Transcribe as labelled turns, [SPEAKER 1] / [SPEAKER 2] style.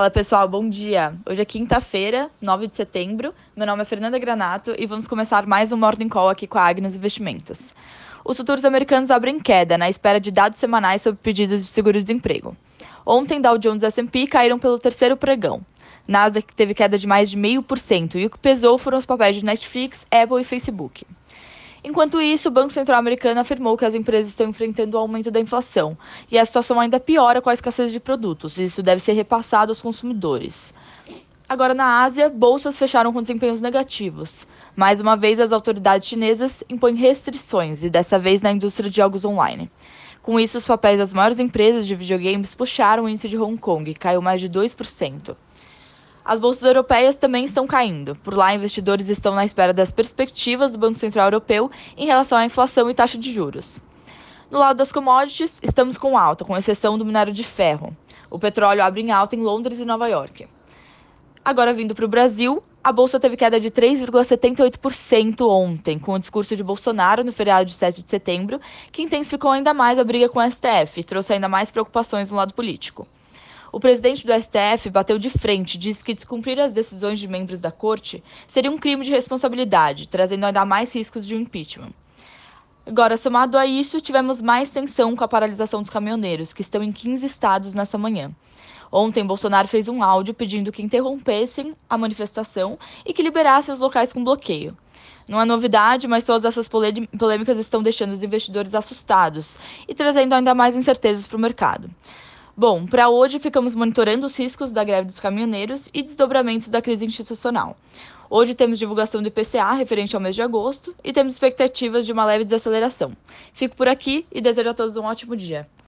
[SPEAKER 1] Fala pessoal, bom dia. Hoje é quinta-feira, 9 de setembro. Meu nome é Fernanda Granato e vamos começar mais um Morning Call aqui com a Agnes Investimentos. Os futuros americanos abrem queda na espera de dados semanais sobre pedidos de seguro-desemprego. Ontem, Dow Jones e S&P caíram pelo terceiro pregão. Nasdaq teve queda de mais de 0,5% e o que pesou foram os papéis de Netflix, Apple e Facebook. Enquanto isso, o Banco Central americano afirmou que as empresas estão enfrentando o aumento da inflação e a situação ainda piora com a escassez de produtos, e isso deve ser repassado aos consumidores. Agora, na Ásia, bolsas fecharam com desempenhos negativos. Mais uma vez, as autoridades chinesas impõem restrições, e dessa vez na indústria de jogos online. Com isso, os papéis das maiores empresas de videogames puxaram o índice de Hong Kong, que caiu mais de 2%. As bolsas europeias também estão caindo. Por lá, investidores estão na espera das perspectivas do Banco Central Europeu em relação à inflação e taxa de juros. No lado das commodities, estamos com alta, com exceção do minério de ferro. O petróleo abre em alta em Londres e Nova York. Agora, vindo para o Brasil, a bolsa teve queda de 3,78% ontem, com o discurso de Bolsonaro no feriado de 7 de setembro, que intensificou ainda mais a briga com o STF e trouxe ainda mais preocupações no lado político. O presidente do STF bateu de frente e disse que descumprir as decisões de membros da corte seria um crime de responsabilidade, trazendo ainda mais riscos de impeachment. Agora, somado a isso, tivemos mais tensão com a paralisação dos caminhoneiros, que estão em 15 estados nessa manhã. Ontem, Bolsonaro fez um áudio pedindo que interrompessem a manifestação e que liberassem os locais com bloqueio. Não é novidade, mas todas essas polêmicas estão deixando os investidores assustados e trazendo ainda mais incertezas para o mercado. Bom, para hoje ficamos monitorando os riscos da greve dos caminhoneiros e desdobramentos da crise institucional. Hoje temos divulgação do IPCA referente ao mês de agosto e temos expectativas de uma leve desaceleração. Fico por aqui e desejo a todos um ótimo dia.